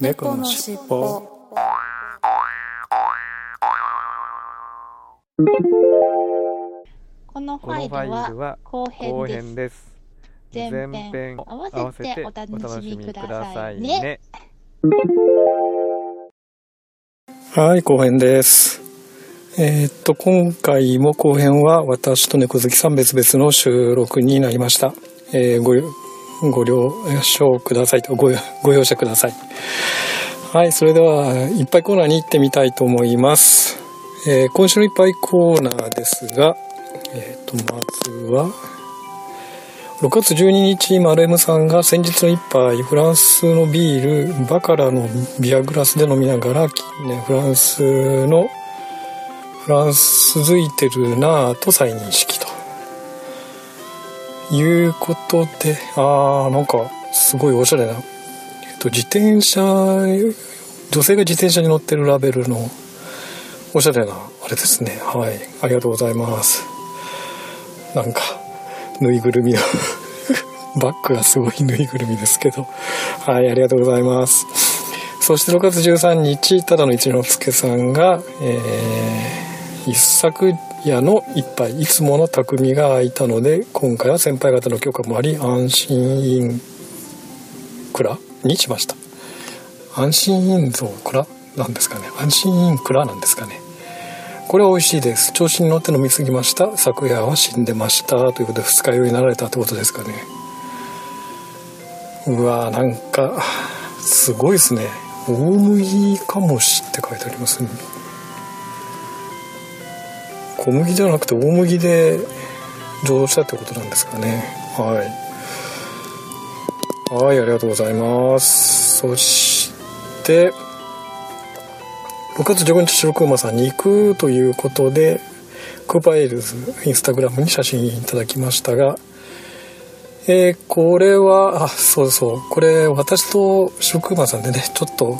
猫のしっぽこのファイルは後後編です。編です。前編前編合わせてお楽しみくださいね。はい後編ですえーっと今回も後編は私と猫好きさん別々の収録になりました、えーごご了承くださいとごご容赦くださいはいそれではいっぱいコーナーに行ってみたいと思います、えー今週のいっぱいコーナーですがえーっとまずは6月12日、マルエムさんが先日の一杯、フランスのビール、バカラのビアグラスで飲みながら、きね、フランスの、フランス続いてるなぁと再認識と。いうことで、あー、なんか、すごいおしゃれな。えっと、自転車、女性が自転車に乗ってるラベルの、おしゃれな、あれですね。はい。ありがとうございます。なんか、ぬいぐるみの バッグがすごいぬいぐるみですけど。はい、ありがとうございます。そして6月13日、ただの一之輔さんが、えー、一昨夜の一杯、いつもの匠が空いたので、今回は先輩方の許可もあり、安心インクラにしました。安心インゾークラなんですかね。安心インクラなんですかね。これは美味しいです調子に乗って飲みすぎました昨夜は死んでましたということで二日酔いになられたってことですかねうわーなんかすごいですね大麦かもしって書いてありますね小麦じゃなくて大麦で醸造したってことなんですかね。はい。はいありがとうございます。そして6月15日白熊さんに行くということでクーパーエールズインスタグラムに写真いただきましたがえーこれはあそうそう。これ私と白熊さんでねちょっと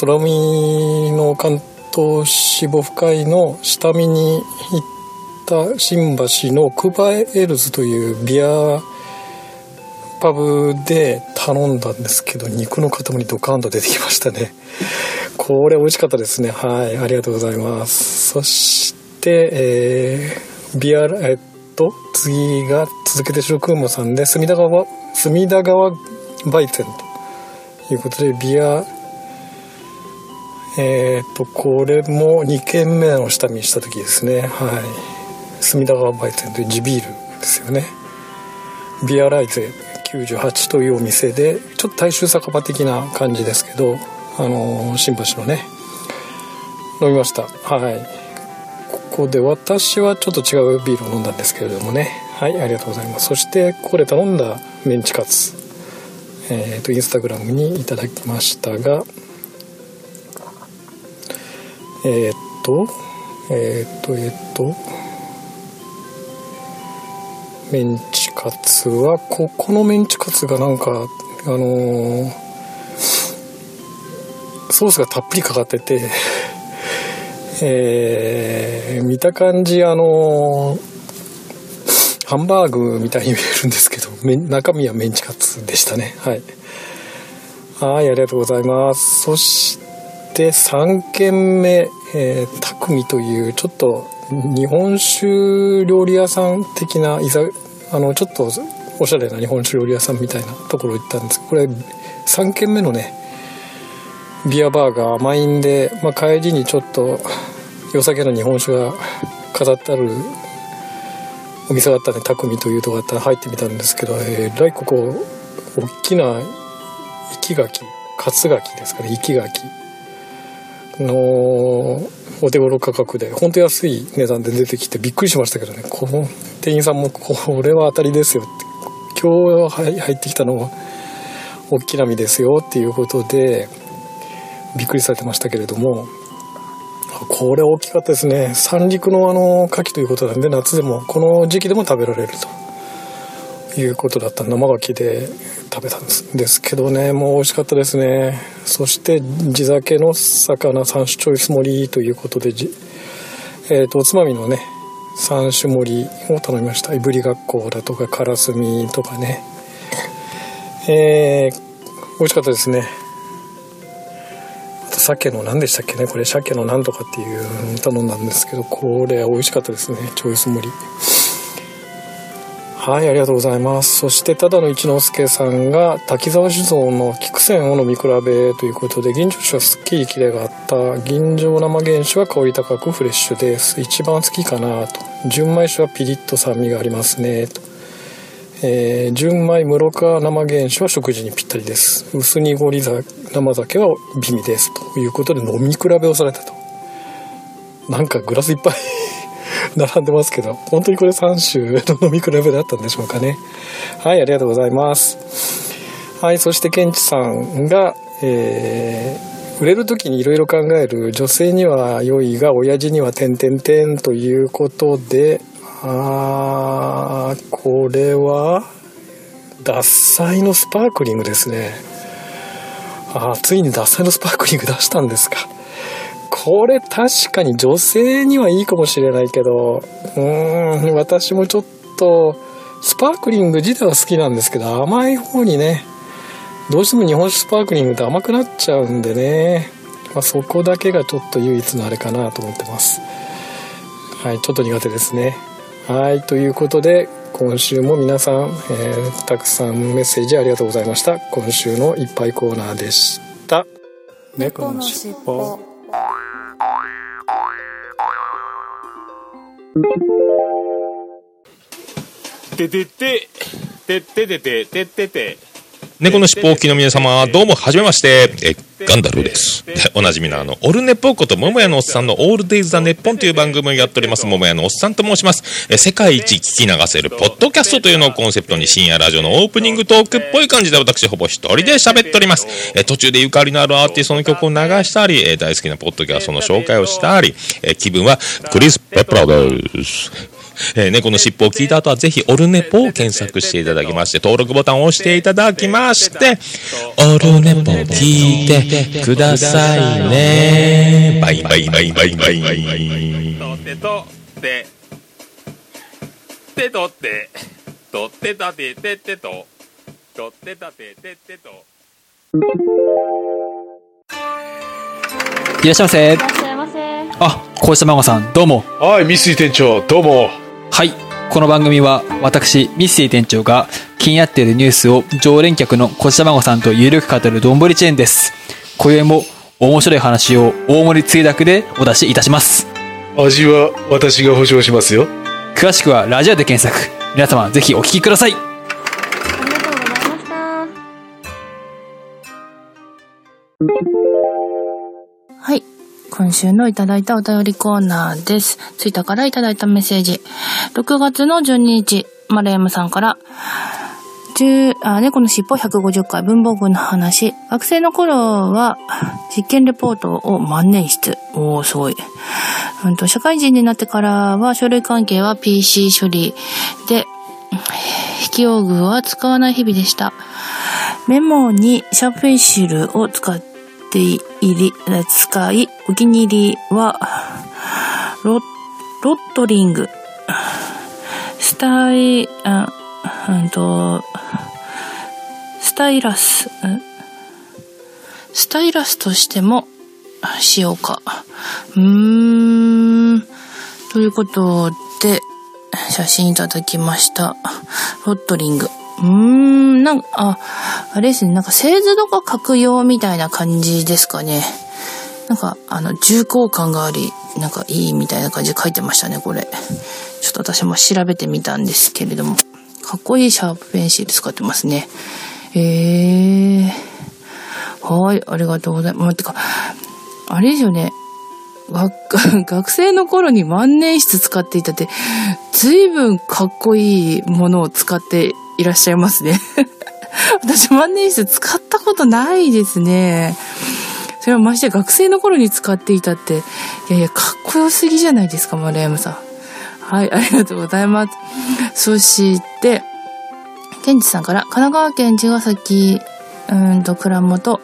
空海の関東支部会の下見に行った新橋のクーパーエールズというビアパブで頼んだんですけど肉の塊ドカンと出てきましたね。これ美味しかったですね。はいありがとうございます。そしてえー、ビアえっと次が続けて白くもさんで隅田川隅田川バイツェンということでビアえー、とこれも2軒目の下見した時ですね。はい。隅田川バイツェンという地ビールですよね。ビアライゼ98というお店でちょっと大衆酒場的な感じですけどあのー新橋のね飲みました。はい。ここで私はちょっと違うビールを飲んだんですけれどもね。はいありがとうございます。そしてここで頼んだメンチカツえー、とインスタグラムにいただきましたがえーっとえーっとえーっとメンチカツはここのメンチカツがなんかあのソースがたっぷりかかっててえー見た感じあのハンバーグみたいに見えるんですけど中身はメンチカツでしたね。はい。はいありがとうございます。そして3軒目、えー、たくみというちょっと日本酒料理屋さん的ないざあのちょっとおしゃれな日本酒料理屋さんみたいなところ行ったんです。これ3軒目のねビアバーが満員で、まあ、帰りにちょっと良さげな日本酒が飾ってあるお店があったんで匠というとこあったら入ってみたんですけどえらいここ大きな生き柿活柿ですかね生き柿のお手頃価格で本当安い値段で出てきてびっくりしましたけどね。この店員さんもこれは当たりですよって今日入ってきたのは大きな実ですよっていうことでびっくりされてましたけれどもこれ大きかったですね。三陸のあの牡蠣ということなんで夏でもこの時期でも食べられると。いうことだった生牡蠣で食べたんですですけどね。もう美味しかったですね。そして地酒の魚3種チョイス盛りということでじえー、とおつまみのね3種盛りを頼みました。いぶりがっこだとかからすみとかね。えー、美味しかったですね。鮭の何でしたっけね。これ鮭のなんとかっていう頼んだんですけどこれ美味しかったですね。チョイス盛り。はいありがとうございます。そしてただの一之輔さんが滝沢酒造の菊泉を飲み比べということで吟醸酒はすっきりキレがあった。吟醸生原酒は香り高くフレッシュです。一番好きかなと。純米酒はピリッと酸味がありますね。と。えー、純米室川生原酒は食事にぴったりです。薄濁り生酒は美味です。ということで飲み比べをされたと。なんかグラスいっぱい。並んでますけど、本当にこれ3種の飲み比べだったんでしょうかね。はい、ありがとうございます。はい、そしてケンチさんが、えー、売れる時にいろいろ考える女性には良いが親父には点々点ということで、あー、これは、獺祭のスパークリングですね。あついに獺祭のスパークリング出したんですか。これ確かに女性にはいいかもしれないけど、うーん、私もちょっと、スパークリング自体は好きなんですけど、甘い方にね、どうしても日本酒スパークリングって甘くなっちゃうんでね、まあ、そこだけがちょっと唯一のあれかなと思ってます。はい、ちょっと苦手ですね。はい、ということで、今週も皆さん、えー、たくさんメッセージありがとうございました。今週のいっぱいコーナーでした。猫のしっぽ。ててて、てててて、ててて。猫のしっぽおきの皆様、どうも、はじめまして。え、ガンダルです。おなじみのあの、オルネポーこと桃屋のおっさんのオールデイズ・ザ・ネッポンという番組をやっております、桃屋のおっさんと申します。え、世界一聞き流せるポッドキャストというのをコンセプトに深夜ラジオのオープニングトークっぽい感じで私ほぼ一人で喋っております。え、途中でゆかりのあるアーティストの曲を流したり、え、大好きなポッドキャストの紹介をしたり、え、気分はクリス・ペプラです。えー、猫の尻尾を聞いた後はぜひオルネポを検索していただきまして、登録ボタンを押していただきまして、オルネポ聞いてくださいね。バイバイバイバイバイ。とってとって、てとって、とってたてててと、とってたてててと。いらっしゃいませ。いらっしゃいませ。あ、小石孫さん、どうも。はい、三井店長、どうも。はい。この番組は私、ミッシー店長が気になっているニュースを常連客のこち卵さんとゆるく語るどんぶりチェーンです。今宵も面白い話を大盛りつゆだくでお出しいたします。味は私が保証しますよ。詳しくはラジオで検索。皆様ぜひお聞きください。ありがとうございました。今週のいただいたお便りコーナーです。ツイッターからいただいたメッセージ。6月の12日、マレームさんから、10あ猫の尻尾150回文房具の話。学生の頃は実験レポートを万年筆。おー、すごい。うんと、社会人になってからは書類関係は PC 処理で、引き用具は使わない日々でした。メモにシャープペンシルを使ってって入り、使い、お気に入りは、ロ、ロットリング、スタイ、あ、うんと、スタイラス、スタイラスとしても使用か。うーん、ということで、写真いただきました。ロットリング。うーん、なんか、あ、あれですね、なんか製図とか書く用みたいな感じですかね。なんか、あの、重厚感があり、なんかいいみたいな感じで書いてましたね、これ。ちょっと私も調べてみたんですけれども。かっこいいシャープペンシル使ってますね。えー。はい、ありがとうございます。てか、あれですよね。学、学生の頃に万年筆使っていたって、随分かっこいいものを使っていらっしゃいますね。私万年筆使ったことないですね。それはまして学生の頃に使っていたって、いやいや、かっこよすぎじゃないですか、丸山さん。はい、ありがとうございます。そして、ケンチさんから、神奈川県茅ヶ崎、うんと、蔵元、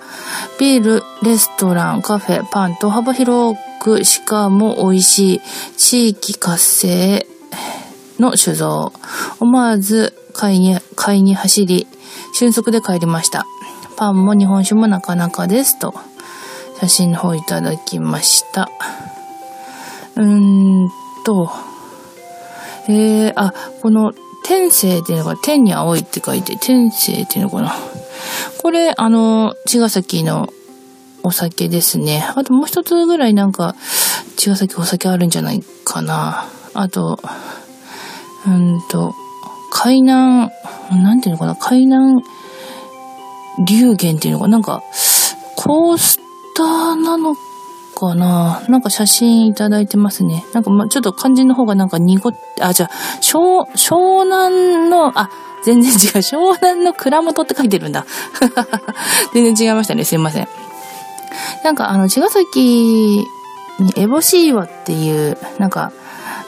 ビール、レストラン、カフェ、パンと幅広く、しかも美味しい、地域活性の酒造。思わず買いに、買いに走り、瞬足で帰りました。パンも日本酒もなかなかです。と、写真の方いただきました。うーんと、えー、あ、この天性っていうのが天に青いって書いて、天性っていうのかな。これ、あの、茅ヶ崎のお酒ですね。あともう一つぐらいなんか、茅ヶ崎お酒あるんじゃないかな。あと、うんと、海南、なんていうのかな、海南流言っていうのか？な、なんか、コースターなのかな？なんか写真いただいてますね。なんかま、ちょっと漢字の方がなんか濁って、あ、じゃあ、湘、湘南の、あ、全然違う。湘南の蔵元って書いてるんだ。全然違いましたね。すいません。なんかあの、茅ヶ崎にエボシーワっていう、なんか、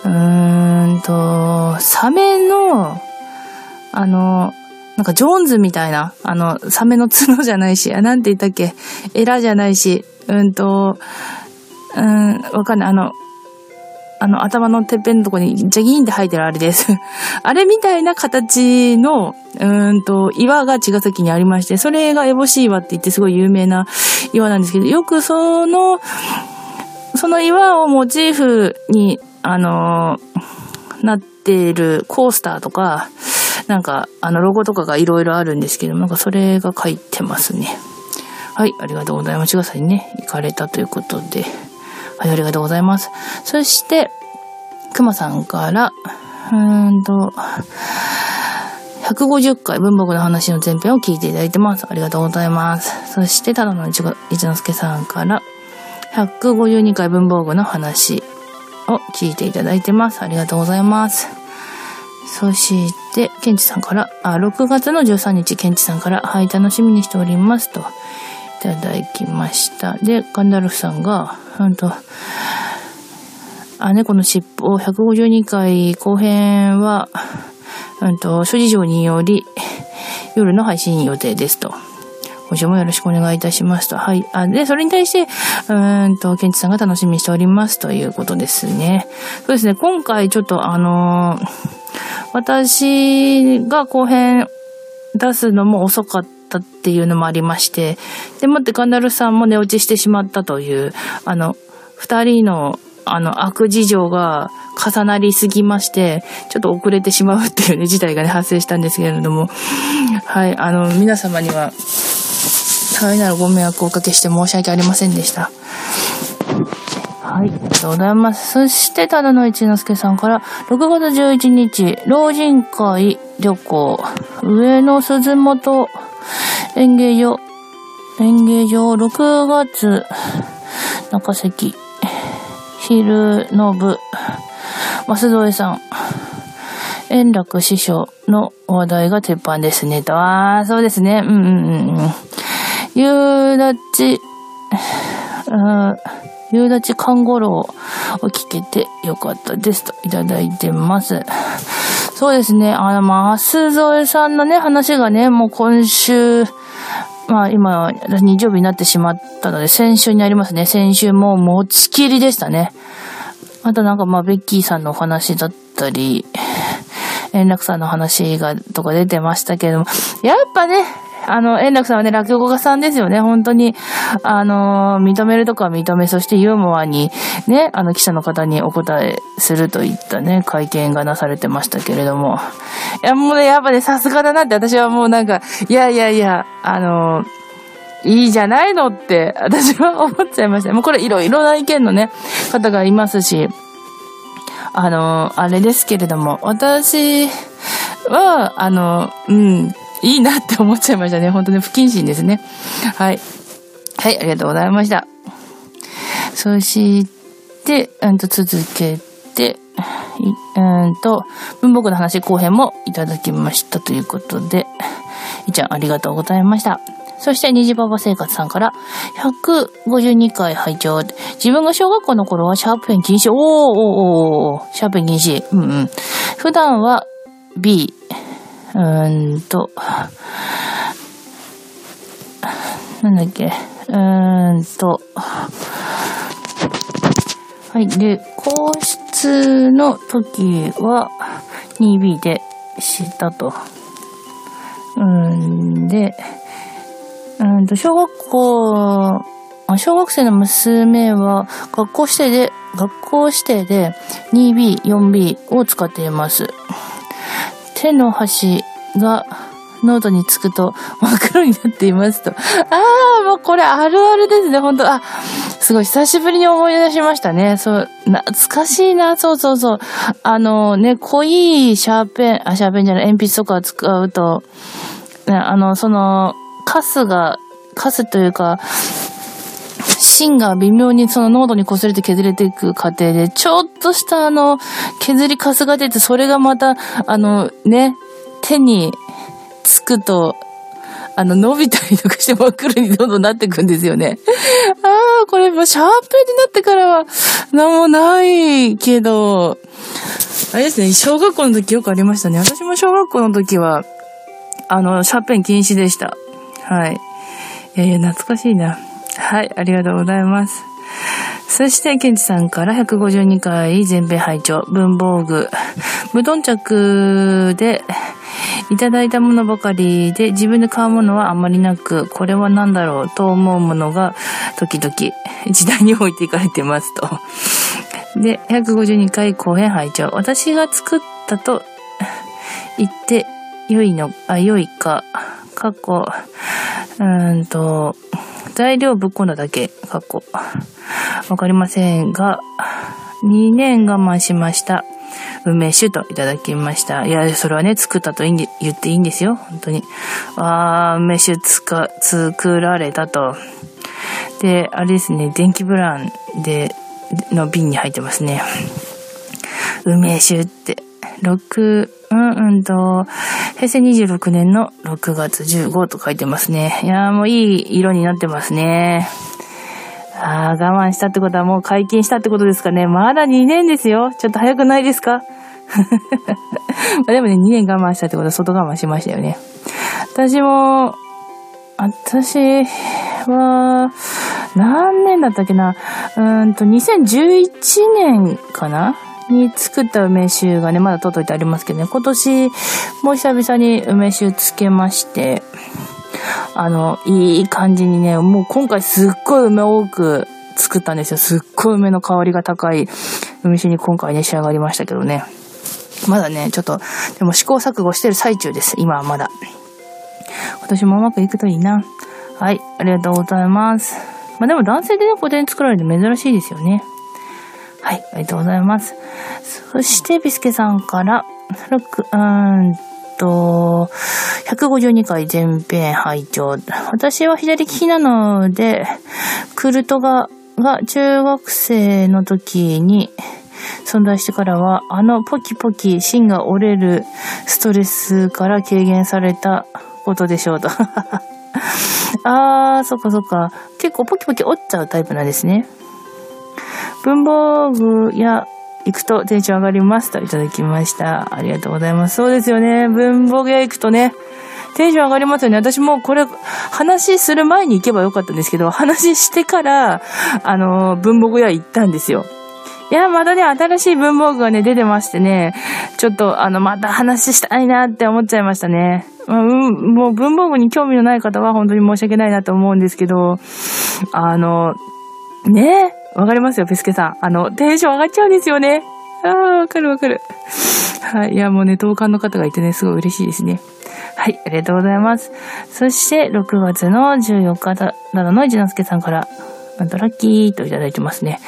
うーんと、サメの、あの、なんかジョーンズみたいな、あの、サメの角じゃないし、あ、なんて言ったっけ、エラじゃないし、うんと、うん、わかんない。あの、あの、頭のてっぺんのとこにジャギーンって生えてるあれです。あれみたいな形の、うんと、岩が茅ヶ崎にありまして、それがエボシ岩って言ってすごい有名な岩なんですけど、よくその、その岩をモチーフに、あの、なっているコースターとか、なんか、あの、ロゴとかがいろいろあるんですけども、なんかそれが書いてますね。はい、ありがとうございます。茅ヶ崎にね、行かれたということで。はい、ありがとうございます。そして、くまさんから、うーんと、150回文房具の話の前編を聞いていただいてます。ありがとうございます。そして、ただの一之輔さんから、152回文房具の話を聞いていただいてます。ありがとうございます。そして、ケンチさんから、あ、6月の13日、ケンチさんから、はい、楽しみにしておりますと、いただきました。で、ガンダルフさんが、ほんと、あ、猫の尻尾152回後編は、うんと、諸事情により、夜の配信予定ですと。今週もよろしくお願いいたしますと。はい。あ、で、それに対して、うんと、ケンチさんが楽しみにしておりますということですね。そうですね、今回ちょっとあのー、私が後編出すのも遅かったっていうのもありまして、でもってガンダルさんも寝落ちしてしまったという、あの、二人のあの、悪事情が重なりすぎまして、ちょっと遅れてしまうっていうね、事態がね、発生したんですけれども、はい、あの、皆様には、大変なるご迷惑をおかけして申し訳ありませんでした。はい、ありがとうございます。そして、ただの一之輔さんから、6月11日、老人会旅行、上野鈴本演芸場、演芸場6月、中関、昼の部、増添さん、円楽師匠の話題が鉄板ですね。と、ああ、そうですね。うんうんうん。夕立、夕立看護郎を聞けてよかったですといただいてます。そうですね。あの、増添さんのね、話がね、もう今週、まあ今、日曜日になってしまったので、先週になりますね。先週も持ちきりでしたね。あとなんかまあ、ベッキーさんのお話だったり、円楽さんの話が、とか出てましたけれども、やっぱね、あの、円楽さんはね、落語家さんですよね。本当に、あの、認めるとか認め、そしてユーモアに、ね、あの、記者の方にお答えするといったね、会見がなされてましたけれども。いや、もうね、やっぱね、さすがだなって、私はもうなんか、いやいやいや、あの、いいじゃないのって、私は思っちゃいました。もうこれいろいろな意見のね、方がいますし、あの、あれですけれども、私は、あの、うん、いいなって思っちゃいましたね。本当に不謹慎ですね。はい。はい、ありがとうございました。そして、うんと続けて、うんと、文房具の話後編もいただきましたということで、いちゃんありがとうございました。そして、虹パパ生活さんから、152回拝聴自分が小学校の頃はシャープペン禁止。おーおーおーおシャープペン禁止。うんうん。普段は B、うーんと、なんだっけ、うーんと、はい。で、皇室の時は 2B でしたと。うんで、うんと、小学校小学生の娘は学校指定で、学校指定で 2B、4B を使っています。手の端がノートにつくと真っ黒になっていますと。ああ、もうこれあるあるですね、本当あ、すごい久しぶりに思い出しましたね。そう、懐かしいな、そうそうそう。あのね、濃いシャーペン、あ、シャーペンじゃない、鉛筆とか使うと、ね、あの、その、カスが、カスというか、芯が微妙にその濃度に擦れて削れていく過程で、ちょっとしたあの、削りカスが出て、それがまた、あの、ね、手につくと、あの、伸びたりとかして真っ黒にどんどんなっていくんですよね。ああ、これもシャーペンになってからは、なんもないけど、あれですね、小学校の時よくありましたね。私も小学校の時は、あの、シャーペン禁止でした。はい。いやいや、懐かしいな。はい、ありがとうございます。そして、ケンチさんから152回全米拝聴文房具。無頓着で、いただいたものばかりで自分で買うものはあまりなく、これは何だろうと思うものが時々時代に置いていかれてますと。で、152回後編拝聴私が作ったと言って良いの、あ、良いか、過去、うーんと、材料ぶっ込んだだけ、過去。わかりませんが、2年我慢しました。梅酒といただきました。いや、それはね、作ったと言っていいんですよ。本当に。あー、梅酒つか、作られたと。で、あれですね、電気ブランで、の瓶に入ってますね。梅酒って。6、うんうんと、平成26年の6月15と書いてますね。いやーもういい色になってますね。ああ、我慢したってことはもう解禁したってことですかね。まだ2年ですよ。ちょっと早くないですか？までもね、2年我慢したってことは外我慢しましたよね。私も、私は、何年だったっけな？うんと、2011年かな？に作った梅酒がね、まだ取っといてありますけどね、今年、もう久々に梅酒つけまして、あの、いい感じにね、もう今回すっごい梅多く作ったんですよ。すっごい梅の香りが高い梅酒に今回ね、仕上がりましたけどね。まだね、ちょっと、でも試行錯誤してる最中です。今はまだ。今年もうまくいくといいな。はい、ありがとうございます。まあでも男性でね、個展作られて珍しいですよね。はい、ありがとうございます。そして、ビスケさんから、うーんと、152回前編拝聴私は左利きなので、クルトが、が中学生の時に存在してからは、あのポキポキ芯が折れるストレスから軽減されたことでしょうと。あー、そっかそっか。結構ポキポキ折っちゃうタイプなんですね。文房具や行くとテンション上がりますといただきました。ありがとうございます。そうですよね。文房具屋行くとね、テンション上がりますよね。私もこれ、話する前に行けばよかったんですけど、話してから、あの、文房具屋行ったんですよ。いや、まだね、新しい文房具がね、出てましてね、ちょっと、あの、また話したいなって思っちゃいましたね。うん、もう文房具に興味のない方は本当に申し訳ないなと思うんですけど、あの、ねわかりますよ、ペスケさん。あの、テンション上がっちゃうんですよね。ああ、わかるわかる。はい。いや、もうね、同感の方がいてね、すごい嬉しいですね。はい、ありがとうございます。そして、6月の14日だ、などの一之輔さんから、ラッキーといただいてますね。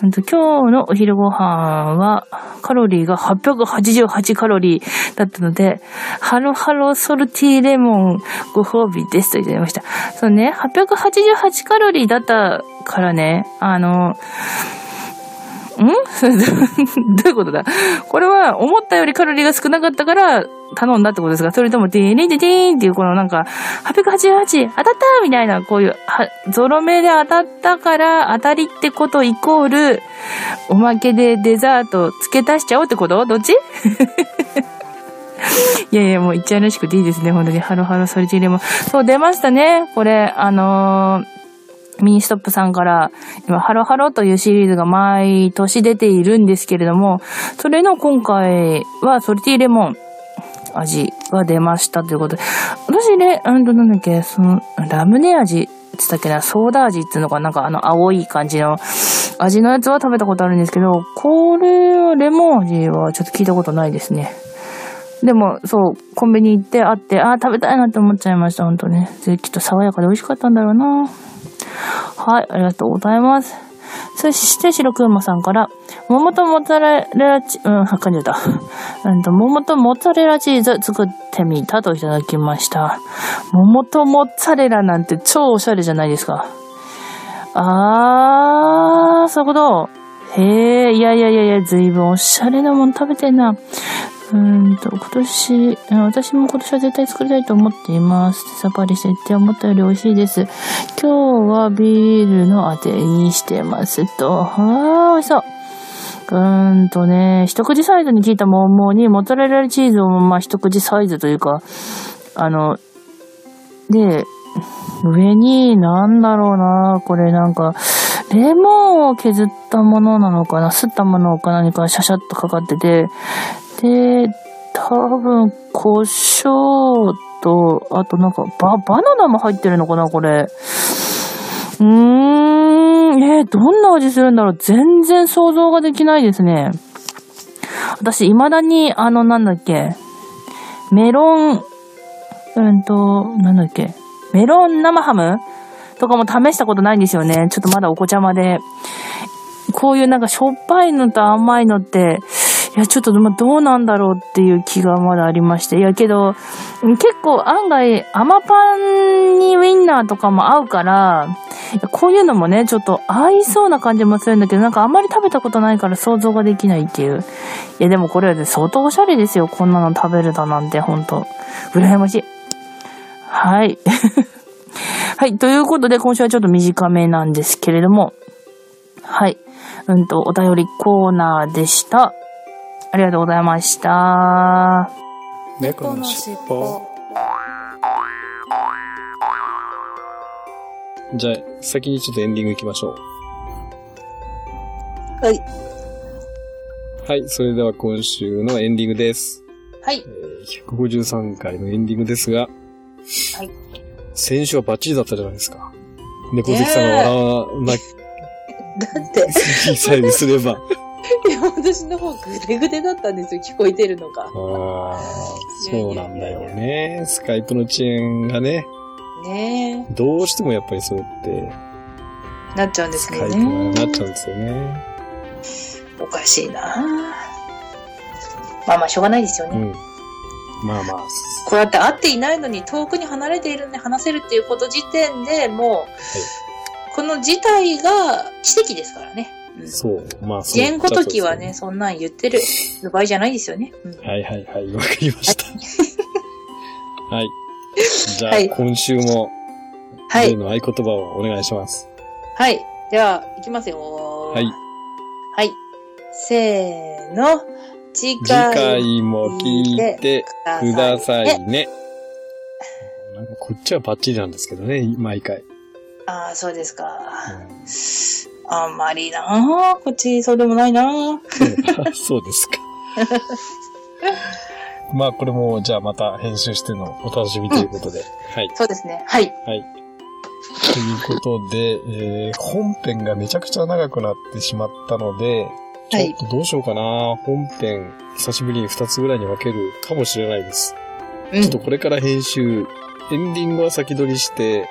今日のお昼ご飯は、カロリーが888カロリーだったので、ハロハロソルティレモンご褒美ですといただきました。そうね、888カロリーだったからね、あの、どういうことだ？これは思ったよりカロリーが少なかったから頼んだってことですか？それとも、ティーンティーンっていうこのなんか、888当たったみたいな、こういう、ゾロ目で当たったから当たりってことイコール、おまけでデザート付け足しちゃおうってこと？どっち？いやいや、もう言っちゃうらしくていいですね。本当に。ハロハロソリティレモン。そう、出ましたね。これ、あのーミニストップさんから、今、ハロハロというシリーズが毎年出ているんですけれども、それの今回はソルティレモン味が出ましたということで、私ね、うんとなんだっけ、その、ラムネ味つったっけな、ソーダ味っていうのがなんかあの青い感じの味のやつは食べたことあるんですけど、これは、レモン味はちょっと聞いたことないですね。でも、そう、コンビニ行ってあって、ああ、食べたいなって思っちゃいました、ほんとね。きっと爽やかで美味しかったんだろうな。はい、ありがとうございます。そして、白くんまさんから、桃とモッツァレラチ、うん、はかんじゃった。うんと、桃とモッツァレラチーズ作ってみたといただきました。桃とモッツァレラなんて超おしゃれじゃないですか。あー、そういうこと。へえ、いやいやいやいや、ずいぶんおしゃれなもん食べてんな。うんと、今年、私も今年は絶対作りたいと思っています。さっぱりしてって思ったより美味しいです。今日はビールのあてにしてますと。あー、美味しそう。うーんとね、一口サイズに聞いた桃にモッツァレラチーズをまあ一口サイズというか、あの、で、上に、なんだろうな、これなんか、レモンを削ったものなのかな、すったものか何かシャシャッとかかってて、で、多分、胡椒と、あとなんか、バ、バナナも入ってるのかな、これ。うーん、えー、どんな味するんだろう全然想像ができないですね。私、未だに、あの、なんだっけ、メロン、うんと、なんだっけ、メロン生ハムとかも試したことないんですよね。ちょっとまだお子ちゃまで。こういうなんかしょっぱいのと甘いのって、いや、ちょっと、ま、どうなんだろうっていう気がまだありまして。いや、けど、結構案外、甘パンにウィンナーとかも合うから、こういうのもね、ちょっと合いそうな感じもするんだけど、なんかあんまり食べたことないから想像ができないっていう。いや、でもこれは、ね、相当おしゃれですよ。こんなの食べるだなんて、ほんと。羨ましい。はい。はい。ということで、今週はちょっと短めなんですけれども。はい。うんと、お便りコーナーでした。ありがとうございました。猫のしっぽ。じゃあ、先にちょっとエンディング行きましょう。はい。はい、それでは今週のエンディングです。はい。えー、153回のエンディングですが、はい。先週はバッチリだったじゃないですか。猫好きさんが笑わな、だって。小さいにすれば。いや、私の方グデグデだったんですよ、聞こえてるのが。ああ、そうなんだよね。スカイプの遅延がね。ねどうしてもやっぱりそうやって。なっちゃうんですよね。スカイプがなっちゃうんですよね。おかしいなまあまあ、しょうがないですよね。うん。まあまあ。こうやって会っていないのに遠くに離れているのに話せるっていうこと時点でもう、はい、この事態が奇跡ですからね。そう。まあ、そう。言語時はね、そんなん言ってる場合じゃないですよね。うん、はいはいはい、わかりました。はい。じゃあ、はい、今週も、はい。の合言葉をお願いします。はい。では、いきますよ。はい。はい。せーの。次回も聞いてくださいね。なんかこっちはバッチリなんですけどね、毎回。ああ、そうですか。うんあんまりなこっちそうでもないな そうですか。まあ、これも、じゃあまた編集してのお楽しみということで。はい。そうですね。はい。はい。ということで、えー、本編がめちゃくちゃ長くなってしまったので、ちょっとどうしようかな、はい、本編、久しぶりに2つぐらいに分けるかもしれないです。うん、ちょっとこれから編集、エンディングは先取りして、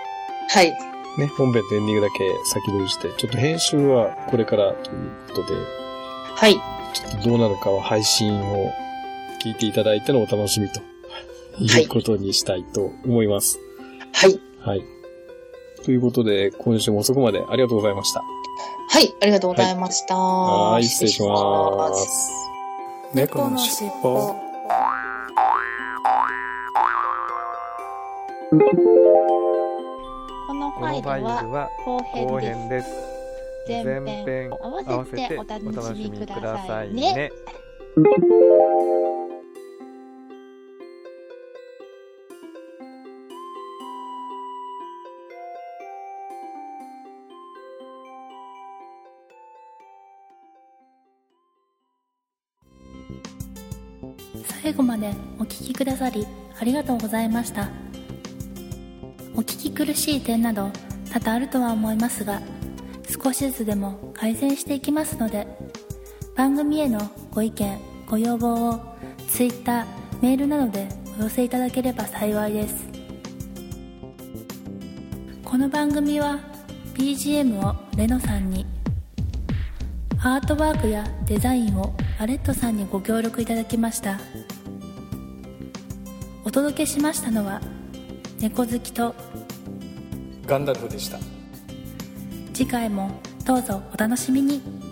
はい。ね、本編とエンディングだけ先取りして、ちょっと編集はこれからということで、はい。ちょっとどうなるかは配信を聞いていただいてのお楽しみということにしたいと思います。はい。はい。ということで、今週も遅くまでありがとうございました。はい、ありがとうございました。はい、失礼します。猫のしっぽ。このファイルは後編です。前編合わせてお楽しみくださいね。最後までお聴きくださりありがとうございました。お聞き苦しい点など多々あるとは思いますが少しずつでも改善していきますので番組へのご意見ご要望を Twitter メールなどでお寄せいただければ幸いです。この番組は BGM をレノさんにアートワークやデザインをアレットさんにご協力いただきました。お届けしましたのは猫好きとガンダルフでした。次回もどうぞお楽しみに。